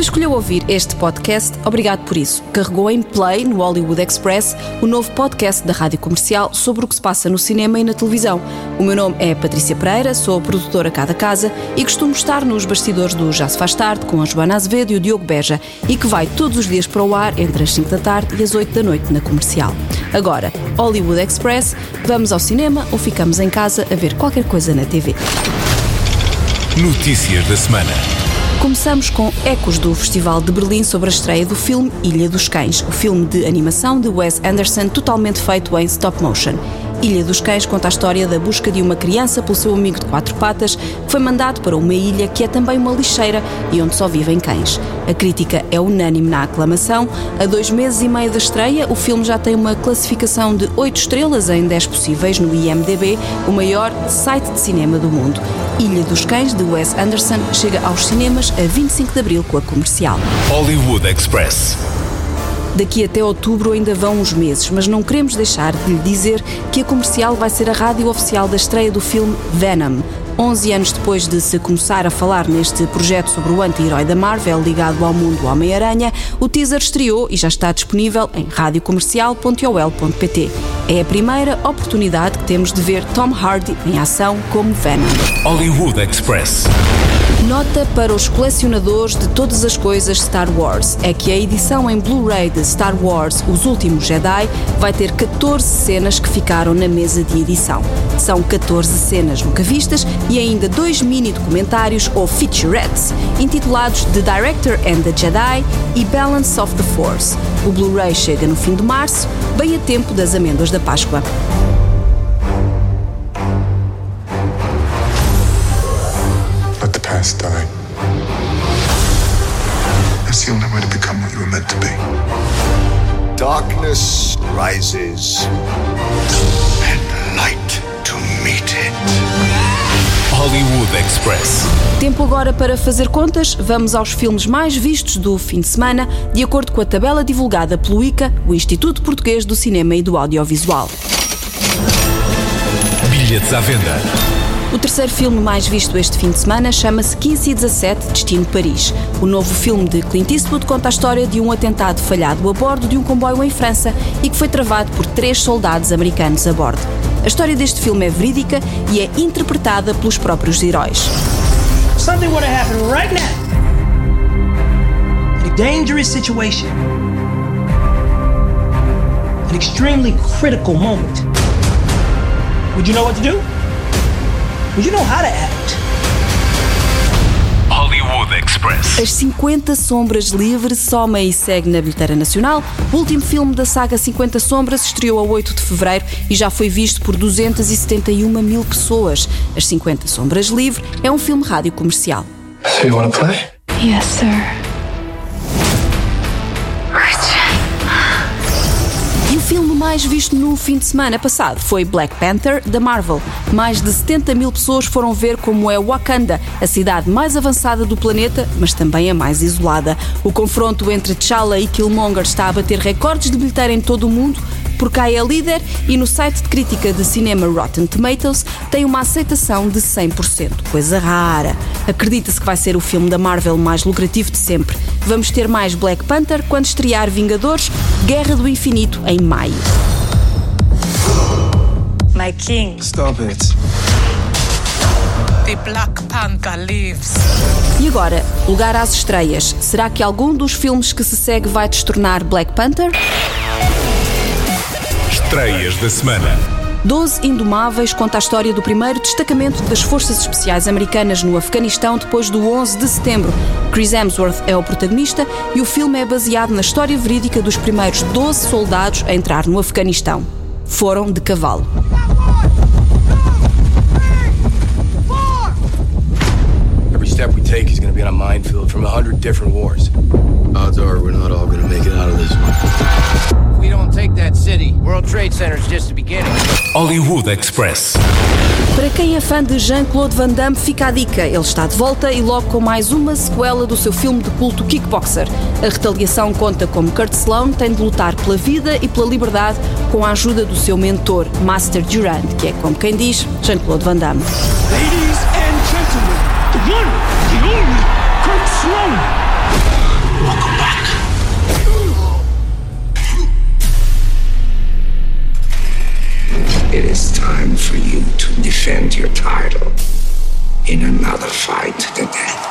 Se escolheu ouvir este podcast, obrigado por isso. Carregou em play no Hollywood Express o novo podcast da Rádio Comercial sobre o que se passa no cinema e na televisão. O meu nome é Patrícia Pereira, sou produtora cá da casa e costumo estar nos bastidores do Já se faz tarde com a Joana Azevedo e o Diogo Beja e que vai todos os dias para o ar entre as 5 da tarde e as 8 da noite na Comercial. Agora, Hollywood Express, vamos ao cinema ou ficamos em casa a ver qualquer coisa na TV. Notícias da semana. Começamos com ecos do Festival de Berlim sobre a estreia do filme Ilha dos Cães, o filme de animação de Wes Anderson totalmente feito em stop motion. Ilha dos Cães conta a história da busca de uma criança pelo seu amigo de quatro patas que foi mandado para uma ilha que é também uma lixeira e onde só vivem cães. A crítica é unânime na aclamação. A dois meses e meio da estreia, o filme já tem uma classificação de 8 estrelas em 10 possíveis no IMDB, o maior site de cinema do mundo. Ilha dos Cães, de Wes Anderson, chega aos cinemas a 25 de abril com a comercial. Hollywood Express. Daqui até outubro ainda vão uns meses, mas não queremos deixar de lhe dizer que a comercial vai ser a rádio oficial da estreia do filme Venom. 11 anos depois de se começar a falar neste projeto sobre o anti-herói da Marvel ligado ao mundo Homem-Aranha, o teaser estreou e já está disponível em radiocomercial.ol.pt. É a primeira oportunidade que temos de ver Tom Hardy em ação como Venom. Hollywood Express. Nota para os colecionadores de todas as coisas Star Wars é que a edição em Blu-ray de Star Wars Os Últimos Jedi vai ter 14 cenas que ficaram na mesa de edição. São 14 cenas nunca vistas e ainda dois mini documentários ou featurettes intitulados The Director and the Jedi e Balance of the Force. O Blu-ray chega no fim de março, bem a tempo das amêndoas da Páscoa. Let the past die. That's the only way to become what you were meant to be. Darkness rises, Hollywood Express. Tempo agora para fazer contas, vamos aos filmes mais vistos do fim de semana, de acordo com a tabela divulgada pelo ICA, o Instituto Português do Cinema e do Audiovisual. Bilhetes à venda. O terceiro filme mais visto este fim de semana chama-se 15 e 17 Destino Paris. O novo filme de Clint Eastwood conta a história de um atentado falhado a bordo de um comboio em França e que foi travado por três soldados americanos a bordo. A história deste filme é verídica e é interpretada pelos próprios heróis. Something would have happened right now. In a dangerous situation. An extremely critical moment. Would you know what to do? Would you know how to act? As 50 Sombras Livre soma e segue na bilheteira nacional. O último filme da saga 50 Sombras estreou a 8 de fevereiro e já foi visto por 271 mil pessoas. As 50 Sombras Livre é um filme rádio comercial. So you want to play? Yes, sir. Mais visto no fim de semana passado foi Black Panther, da Marvel. Mais de 70 mil pessoas foram ver como é Wakanda, a cidade mais avançada do planeta, mas também a mais isolada. O confronto entre T'Challa e Killmonger está a bater recordes de bilheteira em todo o mundo, por cá é líder e no site de crítica de cinema Rotten Tomatoes tem uma aceitação de 100%, coisa rara. Acredita-se que vai ser o filme da Marvel mais lucrativo de sempre. Vamos ter mais Black Panther quando estrear Vingadores Guerra do Infinito em maio. My king, Stop it. the Black Panther lives. E agora, lugar às estreias. Será que algum dos filmes que se segue vai destornar Black Panther? Estreias da semana. 12 Indomáveis conta a história do primeiro destacamento das Forças Especiais Americanas no Afeganistão depois do 11 de setembro. Chris Hemsworth é o protagonista e o filme é baseado na história verídica dos primeiros 12 soldados a entrar no Afeganistão. Foram de cavalo. Every step we take, he's gonna be on a minefield from a hundred different wars. Odds are we're not all gonna make it out of this one. Hollywood Express. Para quem é fã de Jean-Claude Van Damme, fica a dica. Ele está de volta e logo com mais uma sequela do seu filme de culto Kickboxer. A retaliação conta como Kurt Sloan tem de lutar pela vida e pela liberdade com a ajuda do seu mentor, Master Durand, que é, como quem diz, Jean-Claude Van Damme. Ladies and gentlemen, the one, the only, Kurt Sloan. It is time for you to defend your title in another fight to the death.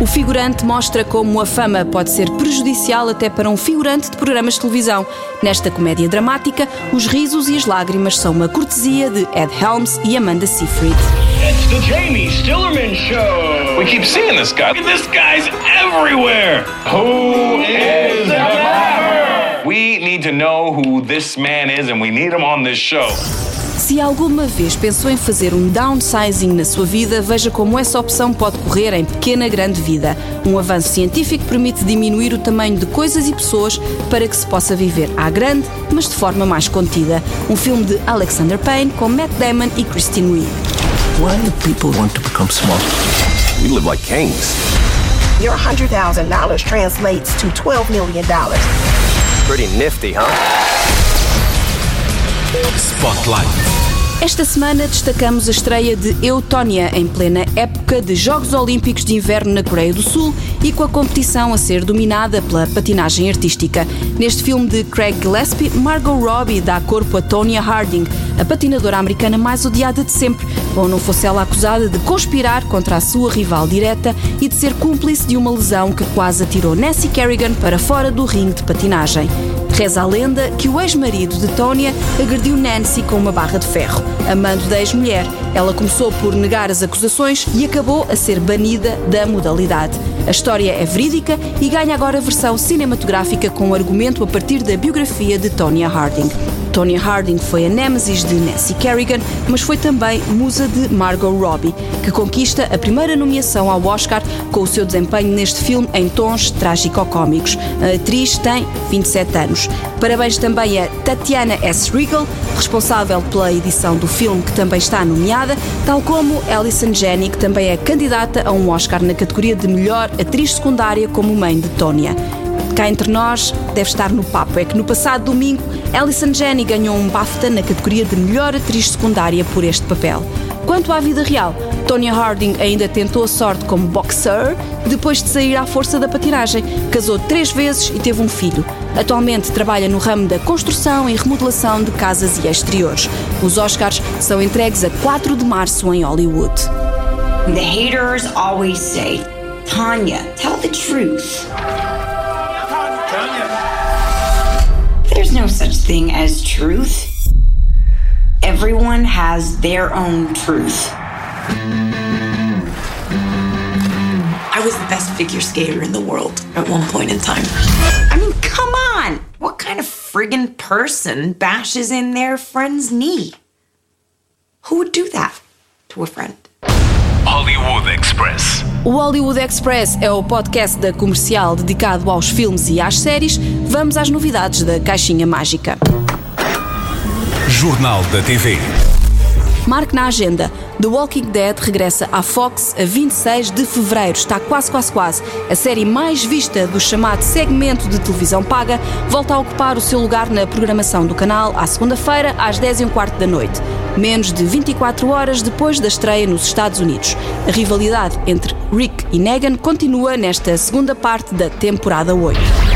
O figurante mostra como a fama pode ser prejudicial até para um figurante de programas de televisão. Nesta comédia dramática, os risos e as lágrimas são uma cortesia de Ed Helms e Amanda Seyfried. It's the Jamie Stillerman Show. We keep seeing this guy. This guy's everywhere. Who is Clapper? We need to know who this man is, and we need him on this show. Se alguma vez pensou em fazer um downsizing na sua vida, veja como essa opção pode correr em pequena grande vida. Um avanço científico permite diminuir o tamanho de coisas e pessoas para que se possa viver à grande, mas de forma mais contida. Um filme de Alexander Payne com Matt Damon e Christine Wiig. Why do people want to become small? We live like kings. Your $100,000 translates to $12 million. Pretty nifty, huh? Spotlight. Esta semana destacamos a estreia de Eutônia, em plena época de Jogos Olímpicos de Inverno na Coreia do Sul e com a competição a ser dominada pela patinagem artística. Neste filme de Craig Gillespie, Margot Robbie dá corpo a Tonya Harding, a patinadora americana mais odiada de sempre, ou não fosse ela acusada de conspirar contra a sua rival direta e de ser cúmplice de uma lesão que quase atirou Nancy Kerrigan para fora do ringue de patinagem. Reza a lenda que o ex-marido de Tonya agrediu Nancy com uma barra de ferro. Amando da ex-mulher, ela começou por negar as acusações e acabou a ser banida da modalidade. A história é verídica e ganha agora versão cinematográfica com argumento a partir da biografia de Tonya Harding. Tonya Harding foi a nêmesis de Nancy Kerrigan, mas foi também musa de Margot Robbie, que conquista a primeira nomeação ao Oscar com o seu desempenho neste filme em tons trágico-cómicos. A atriz tem 27 anos. Parabéns também a Tatiana S. Regal, responsável pela edição do filme, que também está nomeada, tal como Alison Janney, que também é candidata a um Oscar na categoria de melhor atriz secundária como mãe de Tonya. Cá entre nós, deve estar no papo, é que no passado domingo, Alison Janney ganhou um BAFTA na categoria de melhor atriz secundária por este papel. Quanto à vida real, Tonya Harding ainda tentou a sorte como boxer depois de sair à força da patinagem. Casou três vezes e teve um filho. Atualmente trabalha no ramo da construção e remodelação de casas e exteriores. Os Oscars são entregues a 4 de março em Hollywood. The haters always say, Tanya, tell the truth. There's no such thing as truth. Everyone has their own truth. I was the best figure skater in the world at one point in time. I mean, come on! What kind of friggin' person bashes in their friend's knee? Who would do that to a friend? Hollywood Express. O Hollywood Express é o podcast da comercial dedicado aos filmes e às séries. Vamos às novidades da Caixinha Mágica. Jornal da TV. Marque na agenda. The Walking Dead regressa à Fox a 26 de fevereiro. Está quase, quase, quase. A série mais vista do chamado segmento de televisão paga volta a ocupar o seu lugar na programação do canal à segunda-feira, às 10 e um quarto da noite. Menos de 24 horas depois da estreia nos Estados Unidos. A rivalidade entre Rick e Negan continua nesta segunda parte da temporada 8.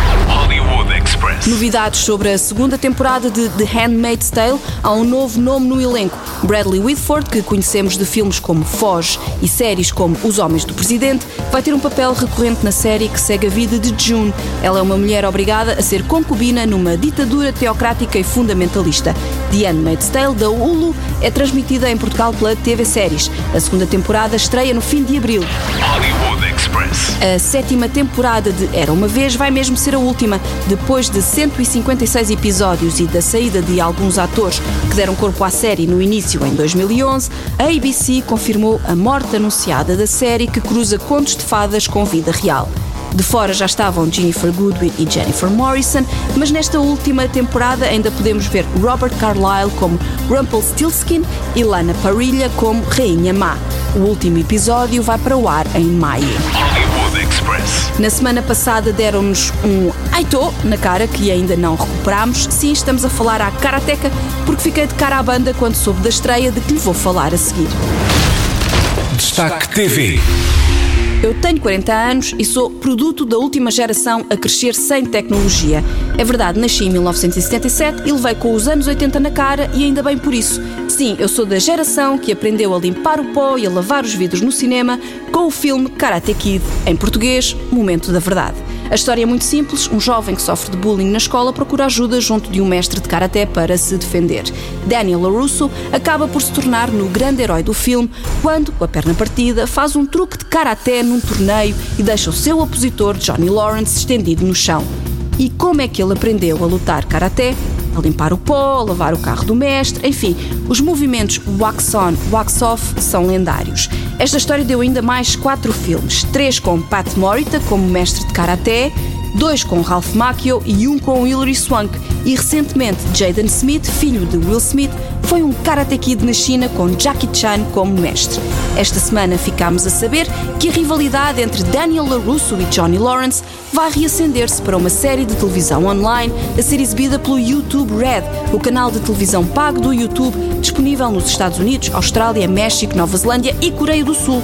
Novidades sobre a segunda temporada de The Handmaid's Tale. Há um novo nome no elenco. Bradley Whitford, que conhecemos de filmes como Foge e séries como Os Homens do Presidente, vai ter um papel recorrente na série que segue a vida de June. Ela é uma mulher obrigada a ser concubina numa ditadura teocrática e fundamentalista. The Handmaid's Tale, da Hulu, é transmitida em Portugal pela TV Séries. A segunda temporada estreia no fim de abril. Hollywood Express. A sétima temporada de Era uma Vez vai mesmo ser a última. Depois de 156 episódios e da saída de alguns atores que deram corpo à série no início, em 2011, a ABC confirmou a morte anunciada da série que cruza contos de fadas com vida real. De fora já estavam Jennifer Goodwin e Jennifer Morrison, mas nesta última temporada ainda podemos ver Robert Carlyle como Rumpelstiltskin e Lana Parrilla como Rainha Má. O último episódio vai para o ar em maio. Express. Na semana passada deram-nos um Aito na cara que ainda não recuperámos. Sim, estamos a falar à Karateka porque fiquei de cara à banda quando soube da estreia de que lhe vou falar a seguir. Destaque TV. Eu tenho 40 anos e sou produto da última geração a crescer sem tecnologia. É verdade, nasci em 1977 e levei com os anos 80 na cara e ainda bem por isso. Sim, eu sou da geração que aprendeu a limpar o pó e a lavar os vidros no cinema com o filme Karate Kid, em português, Momento da Verdade. A história é muito simples: um jovem que sofre de bullying na escola procura ajuda junto de um mestre de karaté para se defender. Daniel LaRusso acaba por se tornar no grande herói do filme quando, com a perna partida, faz um truque de karaté num torneio e deixa o seu opositor, Johnny Lawrence, estendido no chão. E como é que ele aprendeu a lutar karaté? A limpar o pó, lavar o carro do mestre, enfim, os movimentos wax on, wax off são lendários. Esta história deu ainda mais quatro filmes: três com Pat Morita como mestre de karaté, dois com Ralph Macchio e um com Hilary Swank. E recentemente, Jaden Smith, filho de Will Smith, foi um Karate Kid na China com Jackie Chan como mestre. Esta semana ficámos a saber que a rivalidade entre Daniel LaRusso e Johnny Lawrence vai reacender-se para uma série de televisão online a ser exibida pelo YouTube Red, o canal de televisão pago do YouTube disponível nos Estados Unidos, Austrália, México, Nova Zelândia e Coreia do Sul.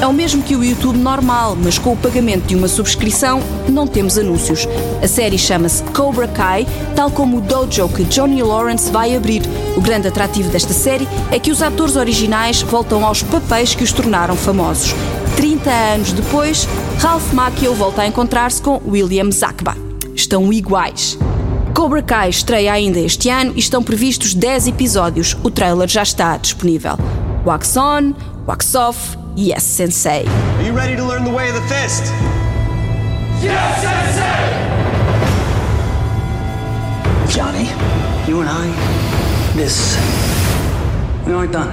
É o mesmo que o YouTube normal, mas com o pagamento de uma subscrição não temos anúncios. A série chama-se Cobra Kai, tal como o dojo que Johnny Lawrence vai abrir. O grande atrativo desta série é que os atores originais voltam aos papéis que os tornaram famosos. 30 anos depois, Ralph Macchio volta a encontrar-se com William Zakba. Estão iguais. Cobra Kai estreia ainda este ano e estão previstos 10 episódios. O trailer já está disponível. Wax on, wax off, yes sensei. Are you ready to learn the way of the fist? Yes, sensei! Johnny, you and I, this, we aren't done.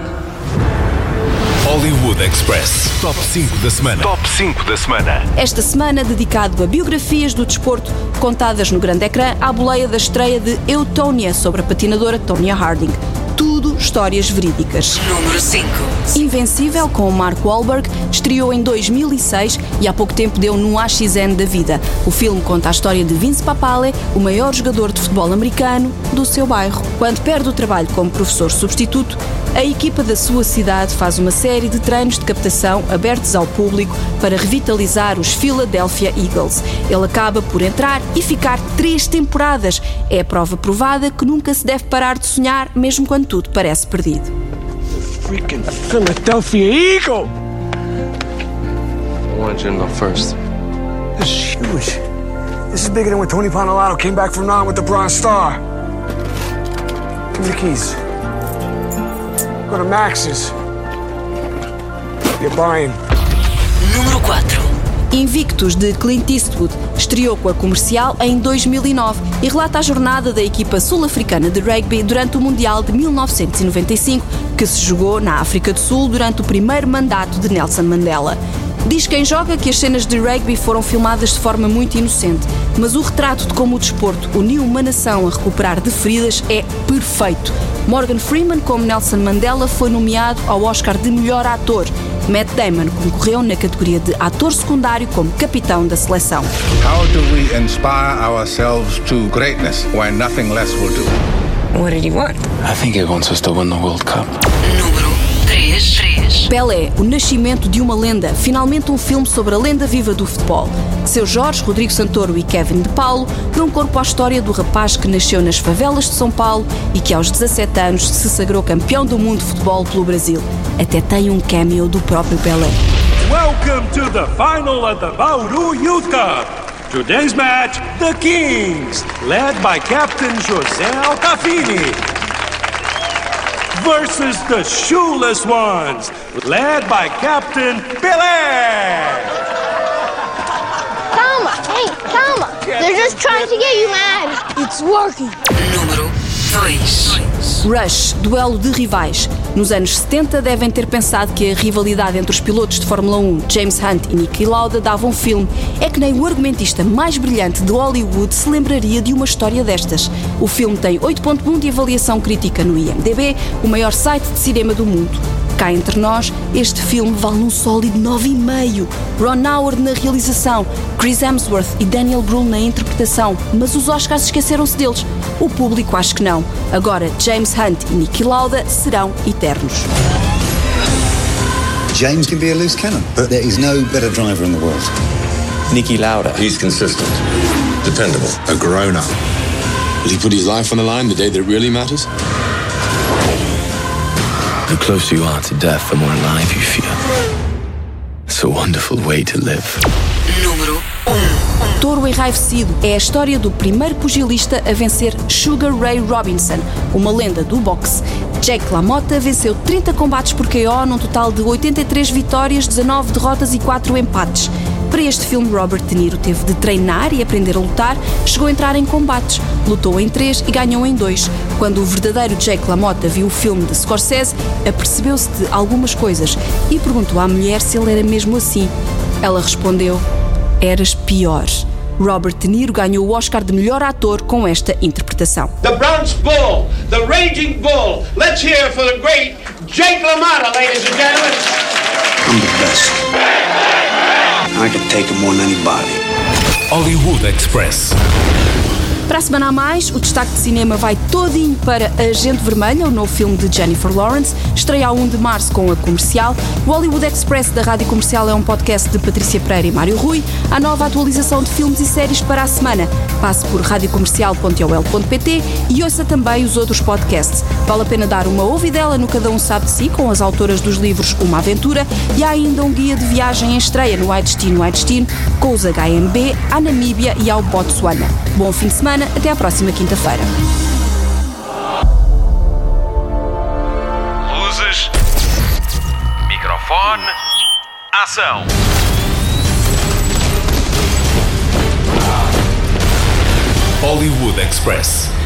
Hollywood Express. Top 5 da semana. Top 5 da semana. Esta semana dedicado a biografias do desporto contadas no grande ecrã à boleia da estreia de Eutónia sobre a patinadora Tonya Harding. Histórias verídicas. Número 5. Invencível, com o Mark Wahlberg, estreou em 2006 e há pouco tempo deu num AXN da vida. O filme conta a história de Vince Papale, o maior jogador de futebol americano do seu bairro. Quando perde o trabalho como professor substituto, a equipa da sua cidade faz uma série de treinos de captação abertos ao público para revitalizar os Philadelphia Eagles. Ele acaba por entrar e ficar três temporadas. É a prova provada que nunca se deve parar de sonhar, mesmo quando tudo parece perdido. Freaking Philadelphia Eagle! I want you to know first. This is huge. This is bigger than when Tony Ponalato came back from nine with the Bronze Star. Give me the keys. Go to Max's. You're buying. Número 4. Invictus de Clint Eastwood estreou com a comercial em 2009 e relata a jornada da equipa sul-africana de rugby durante o Mundial de 1995, que se jogou na África do Sul durante o primeiro mandato de Nelson Mandela. Diz quem joga que as cenas de rugby foram filmadas de forma muito inocente, mas o retrato de como o desporto uniu uma nação a recuperar de feridas é perfeito. Morgan Freeman, como Nelson Mandela, foi nomeado ao Oscar de melhor ator. Matt Damon concorreu na categoria de ator secundário como capitão da seleção. How do we inspire ourselves to greatness when nothing less will do? What did he want? I think he wants us to win the World Cup. Número 3. 3. Pelé, o nascimento de uma lenda, finalmente um filme sobre a lenda viva do futebol. Seu Jorge, Rodrigo Santoro e Kevin De Paulo dão corpo à história do rapaz que nasceu nas favelas de São Paulo e que aos 17 anos se sagrou campeão do mundo de futebol pelo Brasil. Até tem um cameo do próprio Pelé. Welcome to the final of the Bauru Youth Cup. Today's match, the Kings, led by Captain José Altafini, versus the Shoeless Ones, led by Captain Billy. Thelma, hey, Thelma, they're just trying to get you mad. It's working. Número 2. Rush, duelo de rivais. Nos anos 70 devem ter pensado que a rivalidade entre os pilotos de Fórmula 1, James Hunt e Niki Lauda, dava um filme. É que nem o argumentista mais brilhante de Hollywood se lembraria de uma história destas. O filme tem 8.1 de avaliação crítica no IMDb, o maior site de cinema do mundo. Cá entre nós, este filme vale um sólido 9,5. Ron Howard na realização, Chris Hemsworth e Daniel Brühl na interpretação, mas os Oscars esqueceram-se deles. O público acho que não. Agora, James Hunt e Niki Lauda serão eternos. James can be a loose cannon, but there is no better driver in the world. Niki Lauda. He's consistent, dependable, a grown-up. Will he put his life on the line the day that really matters? The closer you are to death, the more alive you feel. It's a wonderful way to live. Número 1. Touro Enraivecido é a história do primeiro pugilista a vencer Sugar Ray Robinson, uma lenda do boxe. Jack LaMotta venceu 30 combates por KO num total de 83 vitórias, 19 derrotas e 4 empates. Para este filme, Robert De Niro teve de treinar e aprender a lutar, chegou a entrar em combates, lutou em três e ganhou em dois. Quando o verdadeiro Jake LaMotta viu o filme de Scorsese, apercebeu-se de algumas coisas e perguntou à mulher se ele era mesmo assim. Ela respondeu: Eras pior. Robert De Niro ganhou o Oscar de melhor ator com esta interpretação. The Bronx Bull, the Raging Bull. Let's hear for the great Jake LaMotta, ladies and gentlemen. I'm the best. I can take him more than anybody. Hollywood Express. Para a semana a mais, o destaque de cinema vai todinho para Agente Vermelha, o novo filme de Jennifer Lawrence, estreia a 1 de março com a comercial. O Hollywood Express da Rádio Comercial é um podcast de Patrícia Pereira e Mário Rui. A nova atualização de filmes e séries para a semana. Passe por radiocomercial.ol.pt e ouça também os outros podcasts. Vale a pena dar uma ouvidela no Cada Um Sabe de Si, com as autoras dos livros Uma Aventura, e há ainda um guia de viagem em estreia no Ai Destino, com os HMB, à Namíbia e ao Botsuana. Bom fim de semana até à próxima quinta-feira. Luzes. Microfone. Ação. Hollywood Express.